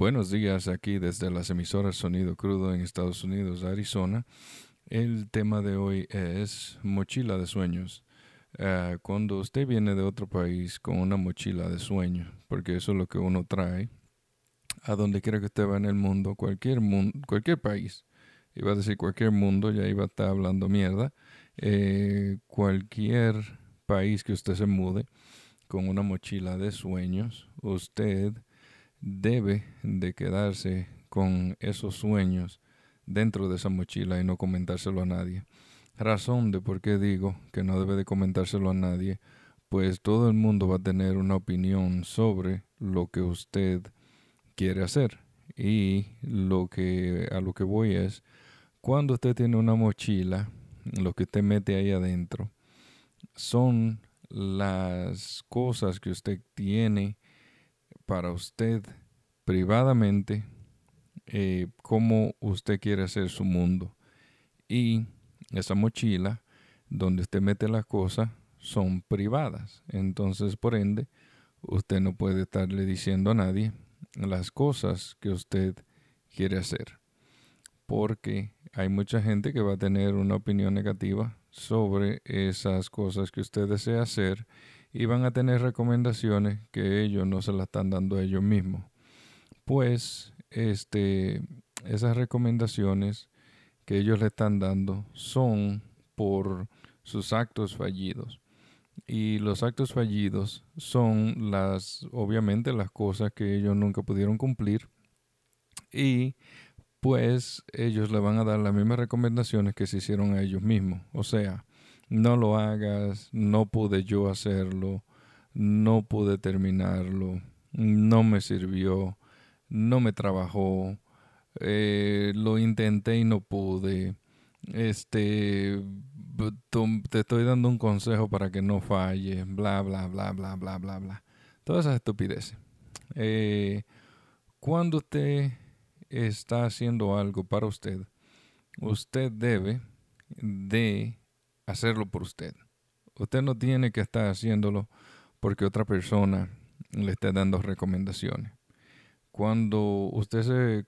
Buenos días aquí desde las emisoras Sonido Crudo en Estados Unidos, Arizona. El tema de hoy es mochila de sueños. Ah, cuando usted viene de otro país con una mochila de sueños, porque eso es lo que uno trae, a donde quiera que usted va en el mundo, cualquier, cualquier país, iba a decir cualquier mundo, ya iba a estar hablando mierda, eh, cualquier país que usted se mude con una mochila de sueños, usted debe de quedarse con esos sueños dentro de esa mochila y no comentárselo a nadie. Razón de por qué digo que no debe de comentárselo a nadie, pues todo el mundo va a tener una opinión sobre lo que usted quiere hacer. Y lo que a lo que voy es cuando usted tiene una mochila, lo que usted mete ahí adentro son las cosas que usted tiene para usted privadamente eh, cómo usted quiere hacer su mundo. Y esa mochila donde usted mete las cosas son privadas. Entonces, por ende, usted no puede estarle diciendo a nadie las cosas que usted quiere hacer. Porque hay mucha gente que va a tener una opinión negativa sobre esas cosas que usted desea hacer y van a tener recomendaciones que ellos no se las están dando a ellos mismos. Pues este, esas recomendaciones que ellos le están dando son por sus actos fallidos. Y los actos fallidos son las, obviamente, las cosas que ellos nunca pudieron cumplir. Y pues ellos le van a dar las mismas recomendaciones que se hicieron a ellos mismos. O sea, no lo hagas, no pude yo hacerlo, no pude terminarlo, no me sirvió, no me trabajó, eh, lo intenté y no pude. Este, te estoy dando un consejo para que no falle, bla, bla, bla, bla, bla, bla, bla. Todas esas estupideces. Eh, cuando usted está haciendo algo para usted, usted debe de hacerlo por usted. Usted no tiene que estar haciéndolo porque otra persona le esté dando recomendaciones. Cuando usted se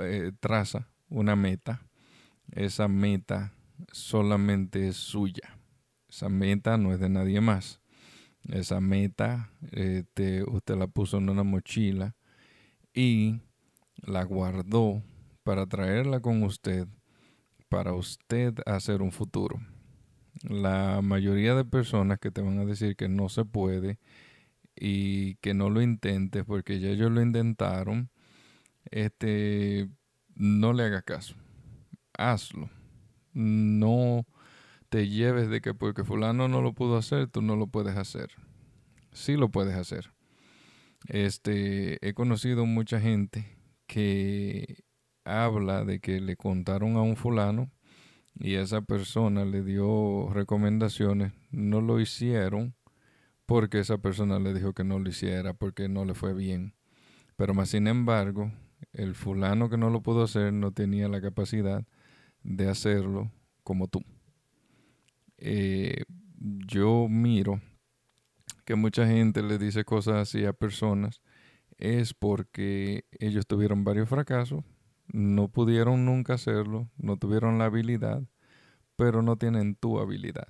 eh, traza una meta, esa meta solamente es suya. Esa meta no es de nadie más. Esa meta este, usted la puso en una mochila y la guardó para traerla con usted, para usted hacer un futuro la mayoría de personas que te van a decir que no se puede y que no lo intentes porque ya ellos lo intentaron, este, no le hagas caso. Hazlo. No te lleves de que porque fulano no lo pudo hacer, tú no lo puedes hacer. Sí lo puedes hacer. Este, he conocido mucha gente que habla de que le contaron a un fulano y esa persona le dio recomendaciones, no lo hicieron porque esa persona le dijo que no lo hiciera porque no le fue bien. Pero más sin embargo, el fulano que no lo pudo hacer no tenía la capacidad de hacerlo como tú. Eh, yo miro que mucha gente le dice cosas así a personas es porque ellos tuvieron varios fracasos no pudieron nunca hacerlo, no tuvieron la habilidad, pero no tienen tu habilidad.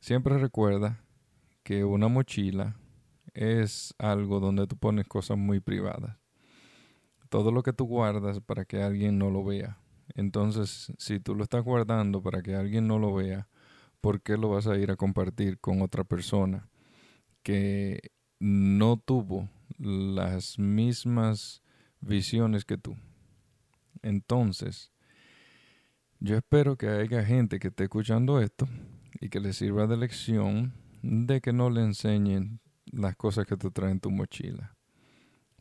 Siempre recuerda que una mochila es algo donde tú pones cosas muy privadas. Todo lo que tú guardas para que alguien no lo vea. Entonces, si tú lo estás guardando para que alguien no lo vea, ¿por qué lo vas a ir a compartir con otra persona que no tuvo las mismas visiones que tú? Entonces, yo espero que haya gente que esté escuchando esto y que le sirva de lección de que no le enseñen las cosas que tú traes en tu mochila.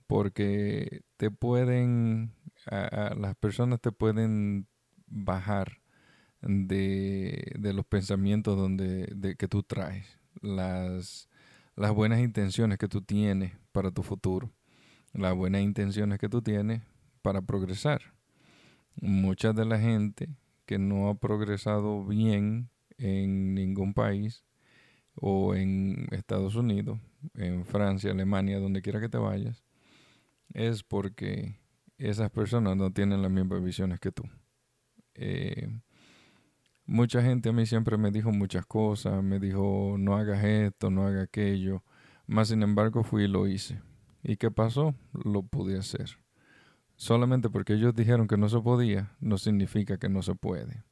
Porque te pueden, las personas te pueden bajar de, los pensamientos donde, de, que tú traes, las, las buenas intenciones que tú tienes para tu futuro, las buenas intenciones que tú tienes para progresar mucha de la gente que no ha progresado bien en ningún país o en Estados Unidos, en Francia, Alemania, donde quiera que te vayas, es porque esas personas no tienen las mismas visiones que tú. Eh, mucha gente a mí siempre me dijo muchas cosas, me dijo no hagas esto, no hagas aquello, más sin embargo fui y lo hice. ¿Y qué pasó? Lo pude hacer. Solamente porque ellos dijeron que no se podía, no significa que no se puede.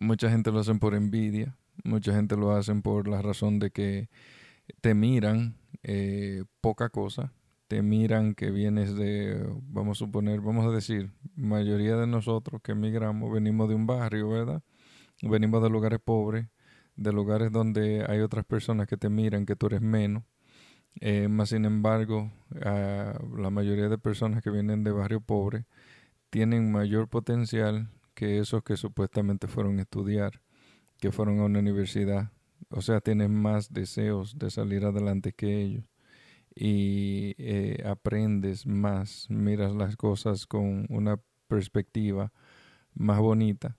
mucha gente lo hacen por envidia, mucha gente lo hacen por la razón de que te miran eh, poca cosa, te miran que vienes de, vamos a suponer, vamos a decir, mayoría de nosotros que emigramos venimos de un barrio, ¿verdad? Venimos de lugares pobres, de lugares donde hay otras personas que te miran que tú eres menos. Eh, más sin embargo, la mayoría de personas que vienen de barrio pobre tienen mayor potencial que esos que supuestamente fueron a estudiar, que fueron a una universidad. O sea, tienen más deseos de salir adelante que ellos y eh, aprendes más, miras las cosas con una perspectiva más bonita,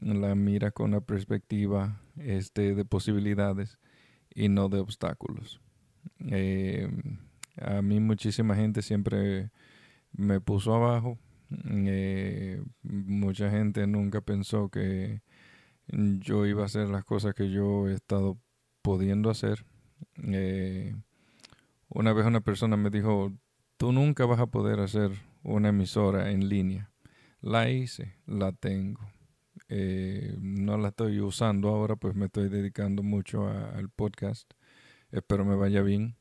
la miras con una perspectiva este, de posibilidades y no de obstáculos. Eh, a mí muchísima gente siempre me puso abajo. Eh, mucha gente nunca pensó que yo iba a hacer las cosas que yo he estado pudiendo hacer. Una vez una persona me dijo, tú nunca vas a poder hacer una emisora en línea. La hice, la tengo. Eh, no la estoy usando ahora, pues me estoy dedicando mucho al podcast. Espero me vaya bien.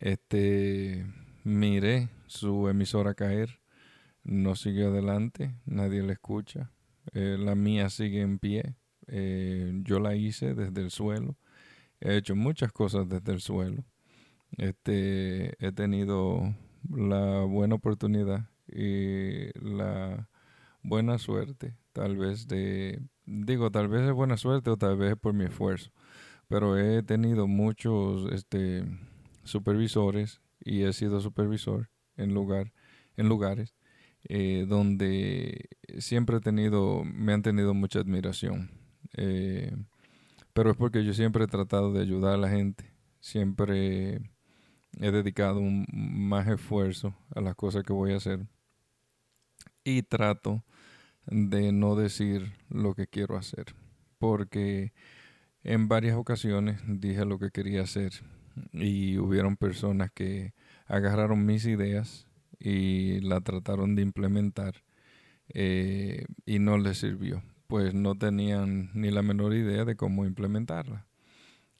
Este, miré su emisora caer. No siguió adelante, nadie la escucha. Eh, la mía sigue en pie. Eh, yo la hice desde el suelo. He hecho muchas cosas desde el suelo este, he tenido la buena oportunidad y la buena suerte, tal vez de, digo, tal vez es buena suerte o tal vez es por mi esfuerzo, pero he tenido muchos este, supervisores y he sido supervisor en, lugar, en lugares eh, donde siempre he tenido, me han tenido mucha admiración. Eh, pero es porque yo siempre he tratado de ayudar a la gente, siempre he dedicado más esfuerzo a las cosas que voy a hacer y trato de no decir lo que quiero hacer porque en varias ocasiones dije lo que quería hacer y hubieron personas que agarraron mis ideas y la trataron de implementar eh, y no les sirvió pues no tenían ni la menor idea de cómo implementarla.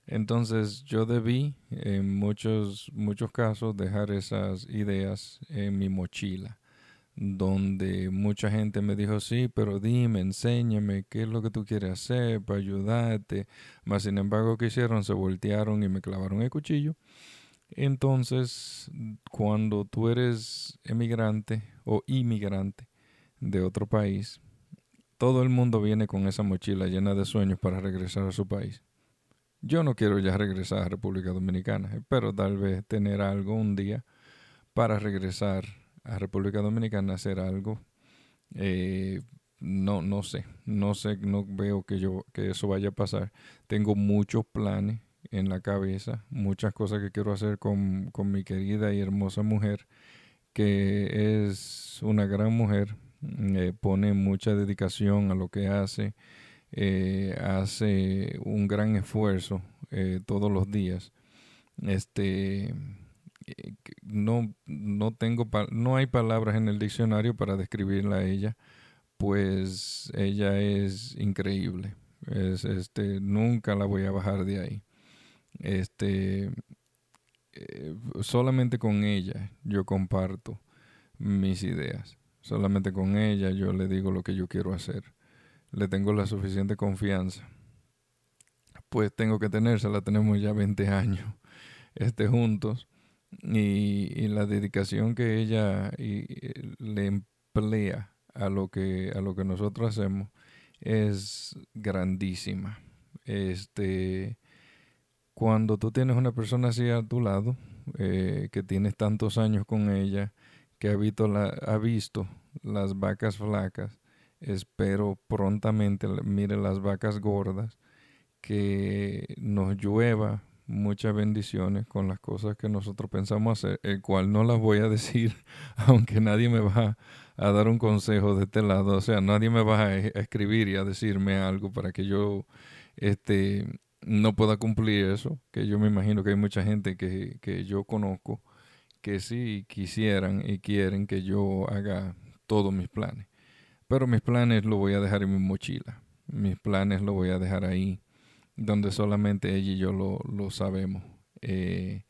Entonces yo debí en muchos, muchos casos dejar esas ideas en mi mochila, donde mucha gente me dijo, sí, pero dime, enséñame qué es lo que tú quieres hacer para ayudarte. Mas sin embargo, ¿qué hicieron? Se voltearon y me clavaron el cuchillo. Entonces, cuando tú eres emigrante o inmigrante de otro país, todo el mundo viene con esa mochila llena de sueños para regresar a su país. Yo no quiero ya regresar a República Dominicana. Espero tal vez tener algo un día para regresar a República Dominicana, hacer algo. Eh, no, no sé, no sé, no veo que yo que eso vaya a pasar. Tengo muchos planes en la cabeza, muchas cosas que quiero hacer con, con mi querida y hermosa mujer, que es una gran mujer, eh, pone mucha dedicación a lo que hace eh, hace un gran esfuerzo eh, todos los días. Este, no, no, tengo, no hay palabras en el diccionario para describirla a ella, pues ella es increíble. Es, este, nunca la voy a bajar de ahí. Este, solamente con ella yo comparto mis ideas. Solamente con ella yo le digo lo que yo quiero hacer le tengo la suficiente confianza. Pues tengo que tenérsela, tenemos ya 20 años este, juntos. Y, la dedicación que ella le emplea a lo que a lo que nosotros hacemos es grandísima. Este cuando tú tienes una persona así a tu lado, eh, que tienes tantos años con ella, que ha visto, la, ha visto las vacas flacas, espero prontamente mire las vacas gordas, que nos llueva muchas bendiciones con las cosas que nosotros pensamos hacer, el cual no las voy a decir, aunque nadie me va a dar un consejo de este lado, o sea, nadie me va a, escribir y a decirme algo para que yo este, no pueda cumplir eso, que yo me imagino que hay mucha gente que, que yo conozco que sí quisieran y quieren que yo haga todos mis planes. Pero mis planes los voy a dejar en mi mochila. Mis planes los voy a dejar ahí, donde solamente ella y yo lo, lo sabemos. Eh,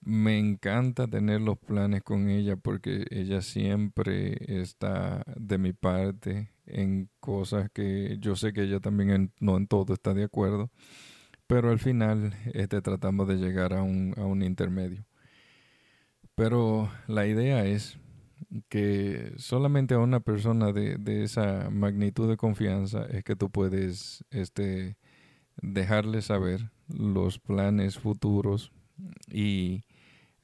me encanta tener los planes con ella porque ella siempre está de mi parte en cosas que yo sé que ella también no en todo está de acuerdo, pero al final este, tratamos de llegar a un, a un intermedio. Pero la idea es que solamente a una persona de, de, esa magnitud de confianza es que tú puedes este, dejarle saber los planes futuros y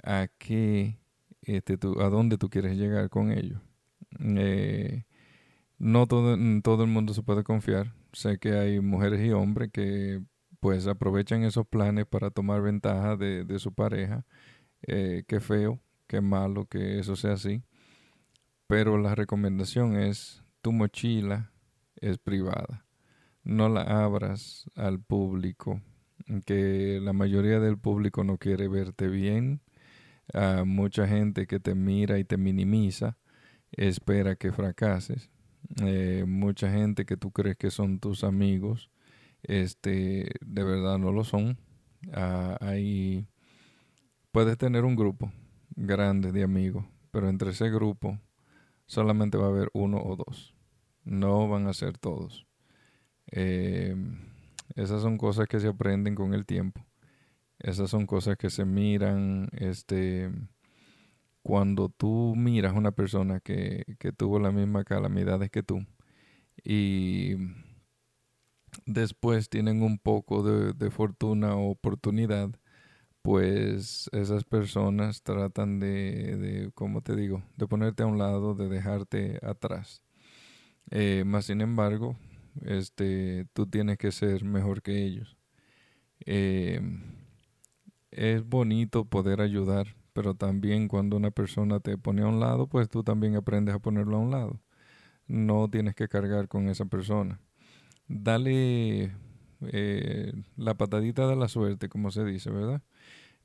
a qué, este, tú, a dónde tú quieres llegar con ellos. Eh, no todo, todo el mundo se puede confiar. Sé que hay mujeres y hombres que pues aprovechan esos planes para tomar ventaja de, de su pareja. Eh, qué feo, qué malo que eso sea así. Pero la recomendación es, tu mochila es privada. No la abras al público, que la mayoría del público no quiere verte bien. mucha gente que te mira y te minimiza espera que fracases. Eh, mucha gente que tú crees que son tus amigos, este, de verdad no lo son. Ah, ahí puedes tener un grupo grande de amigos, pero entre ese grupo solamente va a haber uno o dos. No van a ser todos. Em, esas son cosas que se aprenden con el tiempo. Esas son cosas que se miran, este, cuando tú miras a una persona que, que tuvo las mismas calamidades que tú y después tienen un poco de, de fortuna o oportunidad, pues esas personas tratan de, de, como te digo, de ponerte a un lado, de dejarte atrás. Eh, más sin embargo, este, tú tienes que ser mejor que ellos. Eh, es bonito poder ayudar, pero también cuando una persona te pone a un lado, pues tú también aprendes a ponerlo a un lado. No tienes que cargar con esa persona. Dale eh, la patadita de la suerte, como se dice, ¿verdad?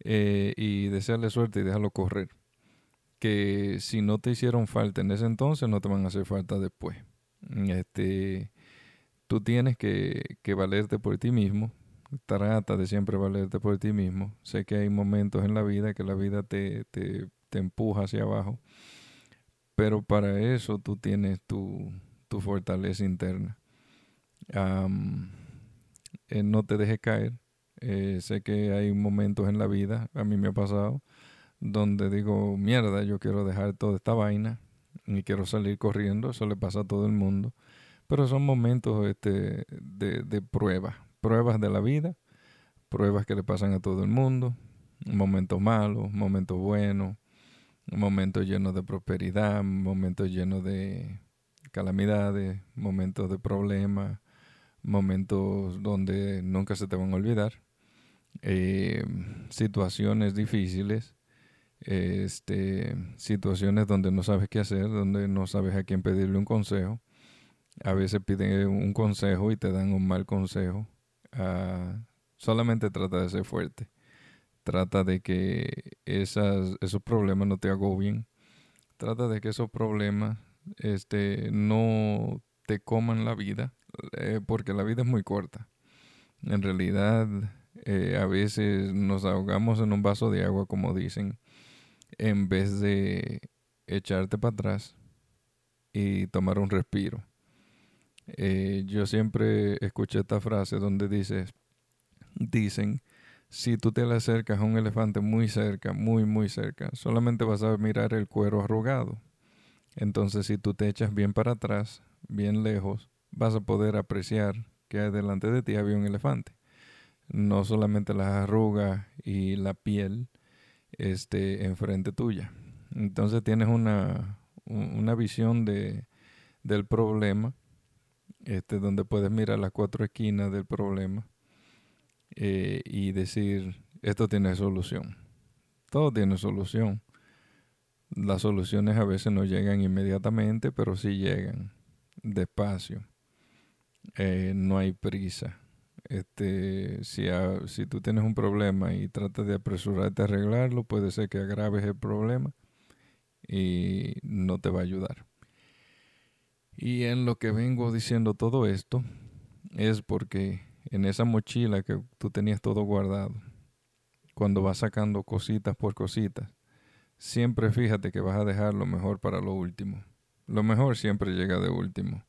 Eh, y desearle suerte y déjalo correr. Que si no te hicieron falta en ese entonces, no te van a hacer falta después. Este, tú tienes que, que valerte por ti mismo. Trata de siempre valerte por ti mismo. Sé que hay momentos en la vida que la vida te, te, te empuja hacia abajo. Pero para eso tú tienes tu, tu fortaleza interna. Eh, no te dejes caer eh, sé que hay momentos en la vida, a mí me ha pasado, donde digo, mierda, yo quiero dejar toda esta vaina y quiero salir corriendo, eso le pasa a todo el mundo. Pero son momentos este, de, de pruebas, pruebas de la vida, pruebas que le pasan a todo el mundo, momentos malos, momentos buenos, momentos llenos de prosperidad, momentos llenos de calamidades, momentos de problemas, momentos donde nunca se te van a olvidar eh, situaciones difíciles, este, situaciones donde no sabes qué hacer, donde no sabes a quién pedirle un consejo. A veces piden un consejo y te dan un mal consejo. Ah, solamente trata de ser fuerte. Trata de que esas, esos problemas no te agobien. Trata de que esos problemas este, no te coman la vida, eh, porque la vida es muy corta. En realidad, eh, a veces nos ahogamos en un vaso de agua, como dicen, en vez de echarte para atrás y tomar un respiro. Eh, yo siempre escuché esta frase donde dice, dicen, si tú te le acercas a un elefante muy cerca, muy, muy cerca, solamente vas a mirar el cuero arrugado. Entonces, si tú te echas bien para atrás, bien lejos, vas a poder apreciar que delante de ti había un elefante no solamente las arrugas y la piel este, enfrente tuya. Entonces tienes una, una visión de, del problema, este, donde puedes mirar las cuatro esquinas del problema eh, y decir, esto tiene solución. Todo tiene solución. Las soluciones a veces no llegan inmediatamente, pero sí llegan despacio. Eh, no hay prisa. Este, si, si tú tienes un problema y tratas de apresurarte a arreglarlo, puede ser que agraves el problema y no te va a ayudar. Y en lo que vengo diciendo todo esto es porque en esa mochila que tú tenías todo guardado, cuando vas sacando cositas por cositas, siempre fíjate que vas a dejar lo mejor para lo último. Lo mejor siempre llega de último.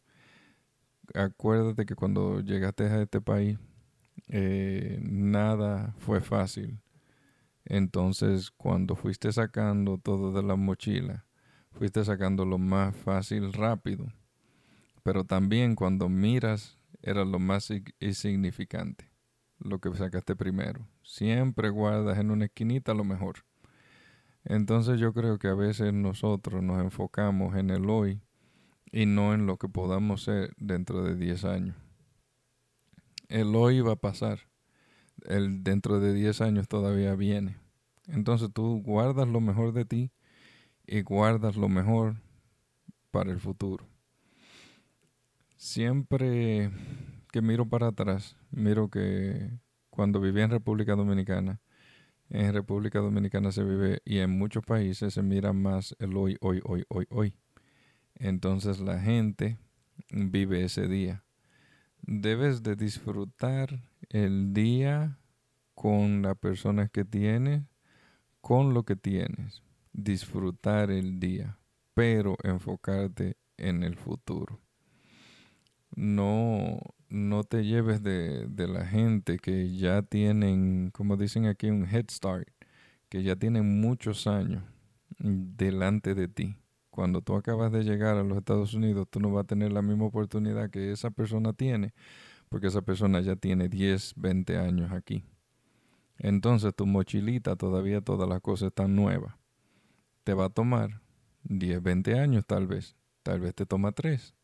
Acuérdate que cuando llegaste a este país, eh, nada fue fácil. Entonces, cuando fuiste sacando todo de la mochila, fuiste sacando lo más fácil rápido. Pero también cuando miras, era lo más insignificante, lo que sacaste primero. Siempre guardas en una esquinita lo mejor. Entonces yo creo que a veces nosotros nos enfocamos en el hoy y no en lo que podamos ser dentro de 10 años. El hoy va a pasar. El dentro de 10 años todavía viene. Entonces tú guardas lo mejor de ti y guardas lo mejor para el futuro. Siempre que miro para atrás, miro que cuando vivía en República Dominicana, en República Dominicana se vive y en muchos países se mira más el hoy, hoy, hoy, hoy, hoy. Entonces la gente vive ese día. Debes de disfrutar el día con las personas que tienes, con lo que tienes. Disfrutar el día, pero enfocarte en el futuro. No, no te lleves de, la gente que ya tienen, como dicen aquí, un head start, que ya tienen muchos años delante de ti. Cuando tú acabas de llegar a los Estados Unidos, tú no vas a tener la misma oportunidad que esa persona tiene, porque esa persona ya tiene 10, 20 años aquí. Entonces tu mochilita todavía todas las cosas están nuevas. Te va a tomar 10, 20 años tal vez. Tal vez te toma 3.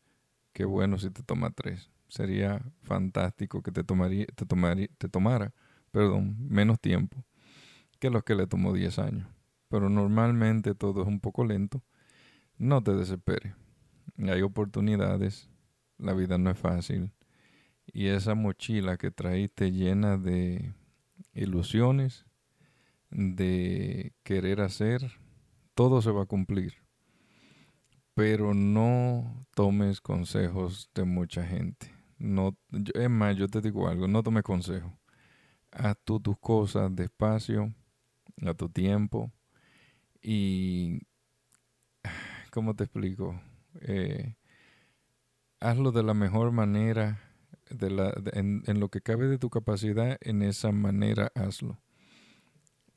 Qué bueno si te toma 3 sería fantástico que te, tomaría, te, tomaría, te tomara perdón, menos tiempo que los que le tomó 10 años. Pero normalmente todo es un poco lento. No te desesperes. Hay oportunidades. La vida no es fácil. Y esa mochila que traíste llena de ilusiones, de querer hacer, todo se va a cumplir. Pero no tomes consejos de mucha gente. No, es más, yo te digo algo, no tome consejo. Haz tú tus cosas despacio, a tu tiempo. Y, ¿cómo te explico? Eh, hazlo de la mejor manera, de la, en lo que cabe de tu capacidad, en esa manera hazlo.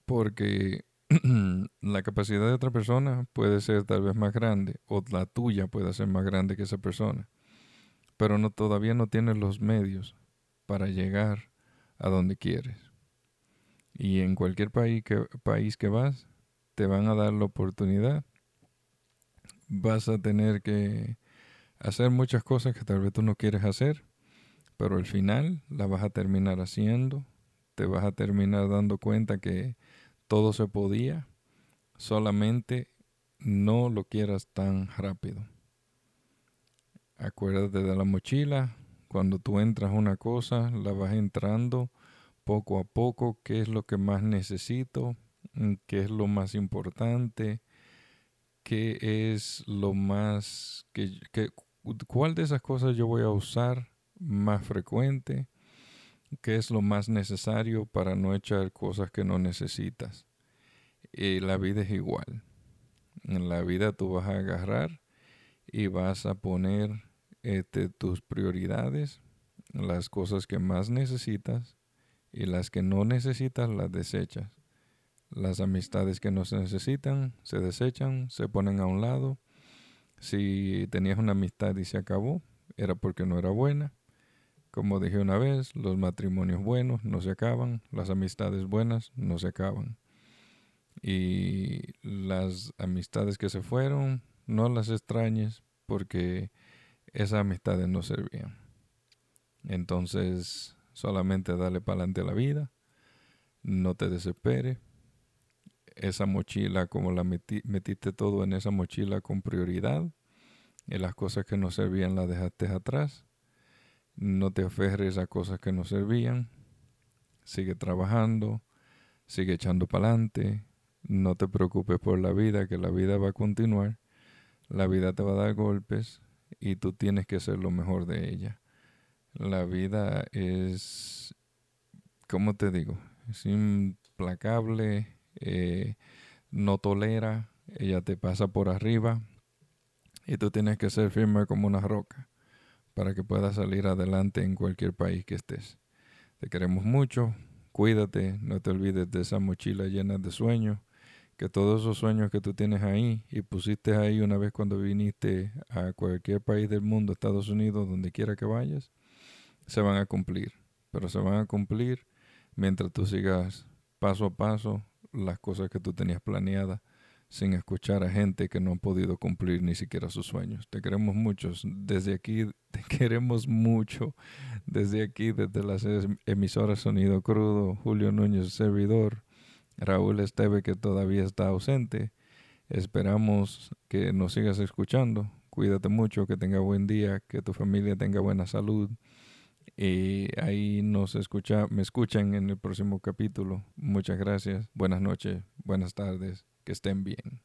Porque la capacidad de otra persona puede ser tal vez más grande o la tuya puede ser más grande que esa persona pero todavía no tienes los medios para llegar a donde quieres. Y en cualquier país que, país que vas, te van a dar la oportunidad. Vas a tener que hacer muchas cosas que tal vez tú no quieres hacer, pero al final la vas a terminar haciendo. Te vas a terminar dando cuenta que todo se podía, solamente no lo quieras tan rápido. Acuérdate de la mochila. Cuando tú entras una cosa, la vas entrando poco a poco. ¿Qué es lo que más necesito? ¿Qué es lo más importante? ¿Qué es lo más... Que, ¿Cuál de esas cosas yo voy a usar más frecuente? ¿Qué es lo más necesario para no echar cosas que no necesitas? Y la vida es igual. En la vida tú vas a agarrar y vas a poner este, tus prioridades, las cosas que más necesitas y las que no necesitas las desechas. Las amistades que no se necesitan se desechan, se ponen a un lado. Si tenías una amistad y se acabó, era porque no era buena. Como dije una vez, los matrimonios buenos no se acaban, las amistades buenas no se acaban. Y las amistades que se fueron, no las extrañes porque esas amistades no servían. Entonces, Solamente dale para adelante la vida. No te desesperes. Esa mochila, como la metiste todo en esa mochila con prioridad, y las cosas que no servían las dejaste atrás. No te aferres a cosas que no servían. Sigue trabajando, sigue echando para adelante. No te preocupes por la vida, que la vida va a continuar. La vida te va a dar golpes y tú tienes que ser lo mejor de ella. La vida es, ¿cómo te digo? Es implacable, eh, no tolera, ella te pasa por arriba y tú tienes que ser firme como una roca para que puedas salir adelante en cualquier país que estés. Te queremos mucho, cuídate, no te olvides de esa mochila llena de sueños, que todos esos sueños que tú tienes ahí y pusiste ahí una vez cuando viniste a cualquier país del mundo, Estados Unidos, donde quiera que vayas, se van a cumplir. Pero se van a cumplir mientras tú sigas paso a paso las cosas que tú tenías planeadas sin escuchar a gente que no ha podido cumplir ni siquiera sus sueños. Te queremos muchos. Desde aquí te queremos mucho. Desde aquí, desde las emisoras Sonido Crudo, Julio Núñez, servidor, Raúl Esteve, que todavía está ausente. Esperamos que nos sigas escuchando. Cuídate mucho, que tenga buen día, que tu familia tenga buena salud. Y ahí nos escucha, me escuchan en el próximo capítulo. Muchas gracias. Buenas noches, buenas tardes que estén bien.